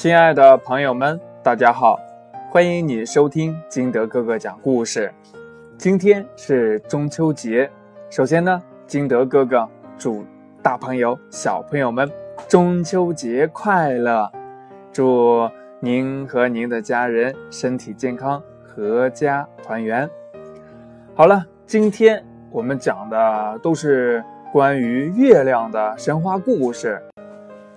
亲爱的朋友们，大家好，欢迎你收听金德哥哥讲故事。今天是中秋节，首先呢，金德哥哥祝大朋友、小朋友们中秋节快乐，祝您和您的家人身体健康，阖家团圆。好了，今天我们讲的都是关于月亮的神话故事。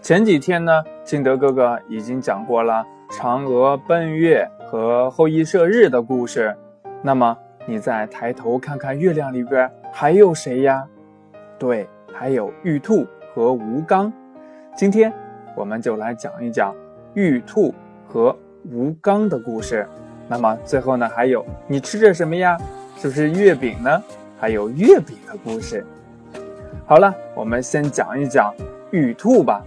前几天呢，金德哥哥已经讲过了嫦娥奔月和后羿射日的故事。那么，你再抬头看看月亮里边还有谁呀？对，还有玉兔和吴刚。今天我们就来讲一讲玉兔和吴刚的故事。那么最后呢，还有你吃着什么呀？是不是月饼呢？还有月饼的故事。好了，我们先讲一讲玉兔吧。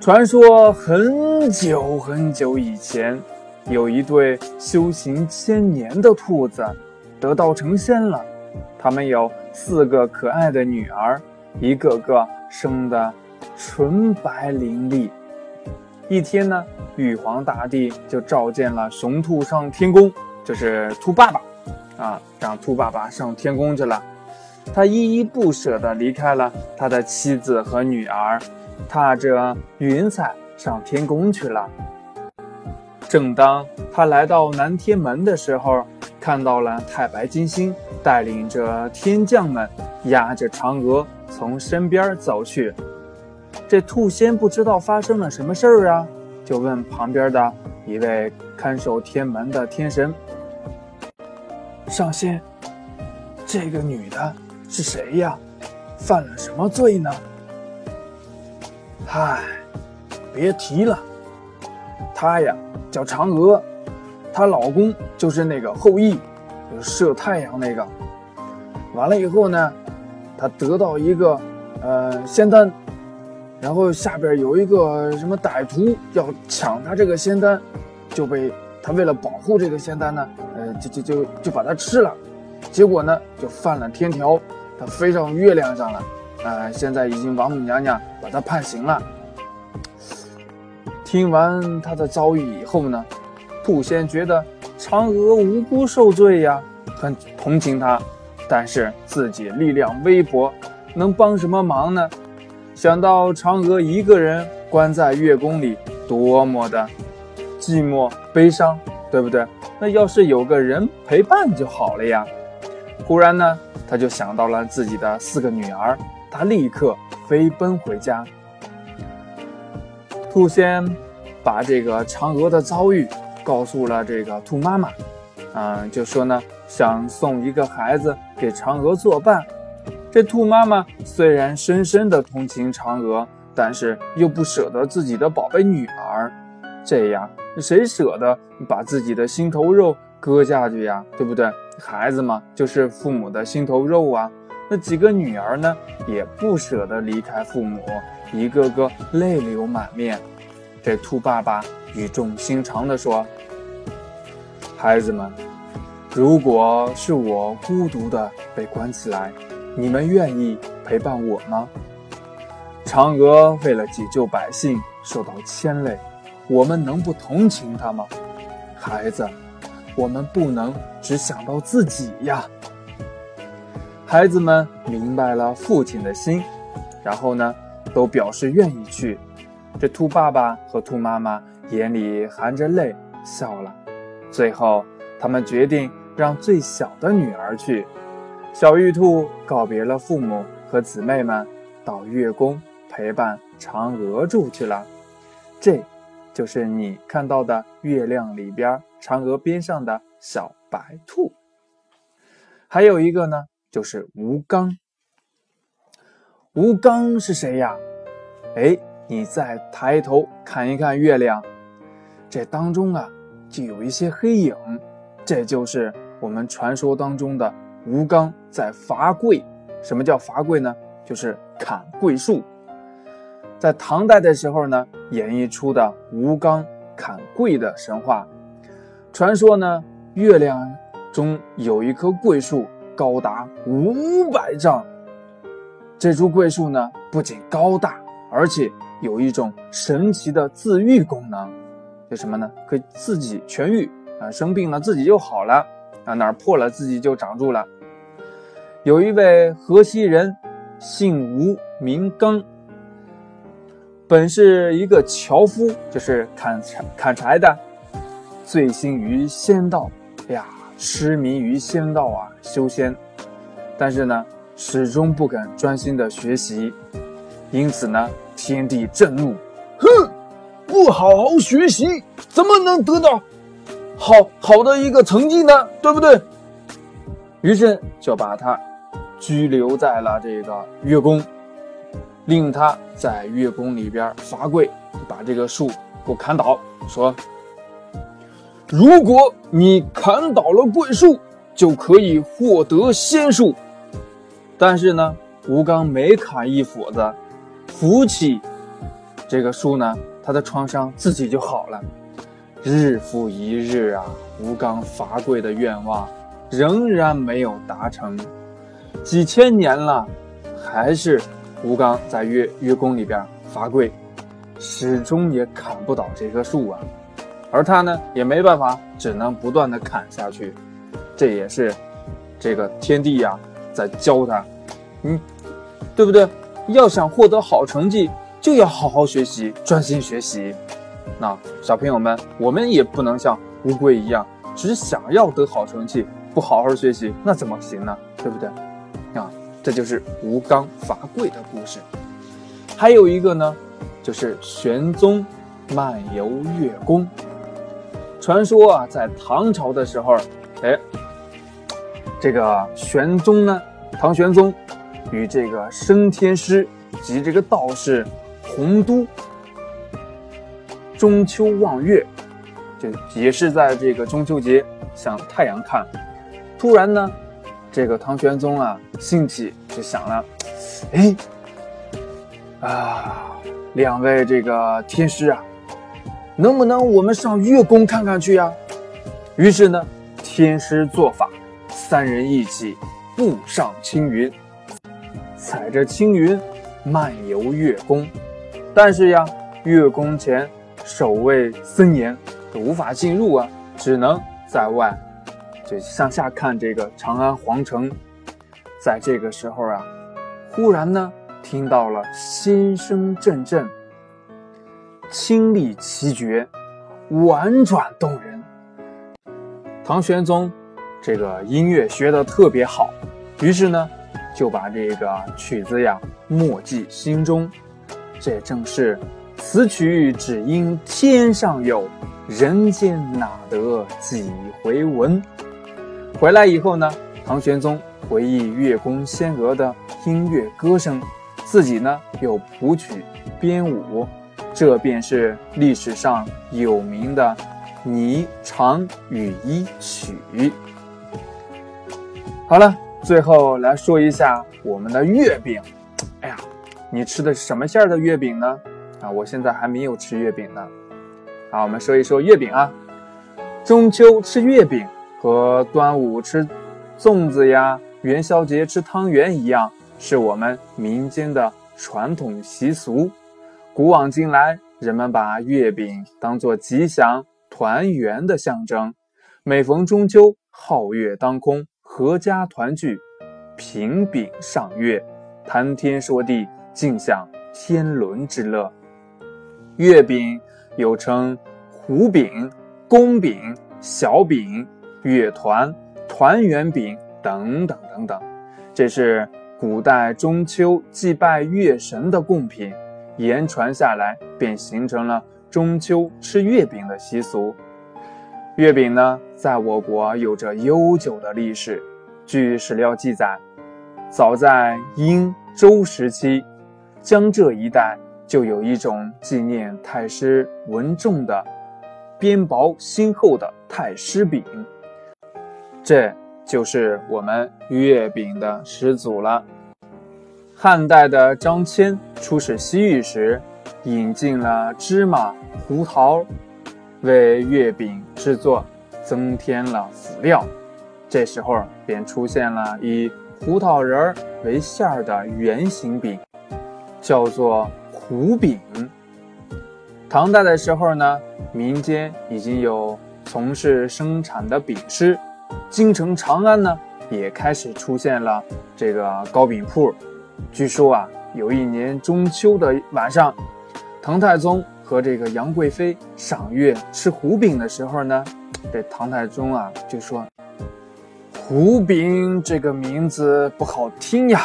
传说很久很久以前，有一对修行千年的兔子，得道成仙了。他们有四个可爱的女儿，一个个生得纯白伶俐。一天呢，玉皇大帝就召见了雄兔上天宫，就是兔爸爸，啊，让兔爸爸上天宫去了。他依依不舍地离开了他的妻子和女儿。踏着云彩上天宫去了。正当他来到南天门的时候，看到了太白金星带领着天将们压着嫦娥从身边走去。这兔仙不知道发生了什么事儿啊，就问旁边的一位看守天门的天神：“上仙，这个女的是谁呀？犯了什么罪呢？”唉，别提了，她呀叫嫦娥，她老公就是那个后羿，射太阳那个。完了以后呢，她得到一个呃仙丹，然后下边有一个什么歹徒要抢她这个仙丹，就被她为了保护这个仙丹呢，呃就就就就把它吃了，结果呢就犯了天条，她飞上月亮上了。呃，现在已经王母娘娘把他判刑了。听完他的遭遇以后呢，兔仙觉得嫦娥无辜受罪呀，很同情他，但是自己力量微薄，能帮什么忙呢？想到嫦娥一个人关在月宫里，多么的寂寞悲伤，对不对？那要是有个人陪伴就好了呀。忽然呢，他就想到了自己的四个女儿。他立刻飞奔回家。兔仙把这个嫦娥的遭遇告诉了这个兔妈妈，嗯，就说呢，想送一个孩子给嫦娥作伴。这兔妈妈虽然深深的同情嫦娥，但是又不舍得自己的宝贝女儿。这样，谁舍得把自己的心头肉割下去呀？对不对？孩子嘛，就是父母的心头肉啊。那几个女儿呢，也不舍得离开父母，一个个泪流满面。这兔爸爸语重心长地说：“孩子们，如果是我孤独的被关起来，你们愿意陪伴我吗？嫦娥为了解救百姓受到牵累，我们能不同情她吗？孩子，我们不能只想到自己呀。”孩子们明白了父亲的心，然后呢，都表示愿意去。这兔爸爸和兔妈妈眼里含着泪笑了。最后，他们决定让最小的女儿去。小玉兔告别了父母和姊妹们，到月宫陪伴嫦娥住去了。这，就是你看到的月亮里边嫦娥边上的小白兔。还有一个呢。就是吴刚，吴刚是谁呀？哎，你再抬头看一看月亮，这当中啊，就有一些黑影，这就是我们传说当中的吴刚在伐桂。什么叫伐桂呢？就是砍桂树。在唐代的时候呢，演绎出的吴刚砍桂的神话。传说呢，月亮中有一棵桂树。高达五百丈，这株桂树呢，不仅高大，而且有一种神奇的自愈功能，就什么呢？可以自己痊愈啊，生病了自己就好了啊，哪儿破了自己就长住了。有一位河西人，姓吴名刚，本是一个樵夫，就是砍柴砍柴的，醉心于仙道，哎呀，痴迷于仙道啊，修仙，但是呢，始终不肯专心的学习，因此呢，天帝震怒，哼，不好好学习，怎么能得到好好的一个成绩呢？对不对？于是就把他。拘留在了这个月宫，令他在月宫里边罚跪，把这个树给我砍倒。说：“如果你砍倒了桂树，就可以获得仙术。”但是呢，吴刚每砍一斧子，扶起这个树呢，他的创伤自己就好了。日复一日啊，吴刚伐桂的愿望仍然没有达成。几千年了，还是吴刚在月月宫里边罚跪，始终也砍不倒这棵树啊。而他呢，也没办法，只能不断的砍下去。这也是这个天地呀，在教他，嗯，对不对？要想获得好成绩，就要好好学习，专心学习。那小朋友们，我们也不能像乌龟一样，只想要得好成绩，不好好学习，那怎么行呢？对不对？啊，这就是吴刚伐桂的故事。还有一个呢，就是玄宗漫游月宫。传说啊，在唐朝的时候，哎，这个玄宗呢，唐玄宗与这个升天师及这个道士洪都中秋望月，就也是在这个中秋节向太阳看。突然呢。这个唐玄宗啊，兴起就想了，哎，啊，两位这个天师啊，能不能我们上月宫看看去呀？于是呢，天师做法，三人一起步上青云，踩着青云漫游月宫。但是呀，月宫前守卫森严，无法进入啊，只能在外。就向下看这个长安皇城，在这个时候啊，忽然呢听到了心声阵阵，清丽奇绝，婉转动人。唐玄宗这个音乐学得特别好，于是呢就把这个曲子呀默记心中。这正是此曲只应天上有人间哪得几回闻。回来以后呢，唐玄宗回忆月宫仙娥的音乐歌声，自己呢又谱曲编舞，这便是历史上有名的《霓裳羽衣曲》。好了，最后来说一下我们的月饼。哎呀，你吃的是什么馅儿的月饼呢？啊，我现在还没有吃月饼呢。好，我们说一说月饼啊，中秋吃月饼。和端午吃粽子呀，元宵节吃汤圆一样，是我们民间的传统习俗。古往今来，人们把月饼当作吉祥团圆的象征。每逢中秋，皓月当空，阖家团聚，平饼上月，谈天说地，尽享天伦之乐。月饼又称糊饼、宫饼、小饼。月团、团圆饼等等等等，这是古代中秋祭拜月神的贡品，言传下来便形成了中秋吃月饼的习俗。月饼呢，在我国有着悠久的历史。据史料记载，早在殷周时期，江浙一带就有一种纪念太师文仲的边薄心厚的太师饼。这就是我们月饼的始祖了。汉代的张骞出使西域时，引进了芝麻、胡桃，为月饼制作增添了辅料。这时候便出现了以胡桃仁儿为馅儿的圆形饼，叫做胡饼。唐代的时候呢，民间已经有从事生产的饼师，京城长安呢也开始出现了这个糕饼铺。据说啊，有一年中秋的晚上，唐太宗和这个杨贵妃赏月吃胡饼的时候呢，这唐太宗啊就说。胡饼这个名字不好听呀。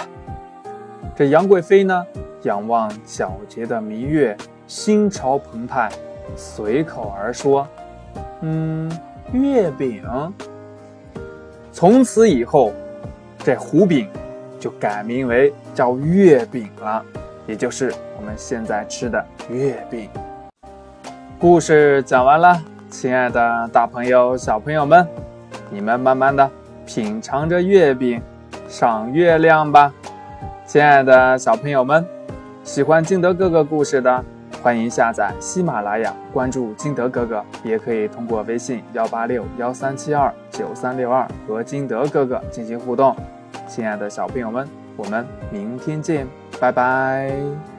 这杨贵妃呢，仰望皎洁的明月，心潮澎湃，随口而说：“嗯，月饼。”从此以后，这胡饼就改名为叫月饼了，也就是我们现在吃的月饼。故事讲完了，亲爱的大朋友、小朋友们，你们慢慢的。品尝着月饼，赏月亮吧，亲爱的小朋友们！喜欢金德哥哥故事的，欢迎下载喜马拉雅，关注金德哥哥，也可以通过微信幺八六幺三七二九三六二和金德哥哥进行互动。亲爱的小朋友们，我们明天见，拜拜。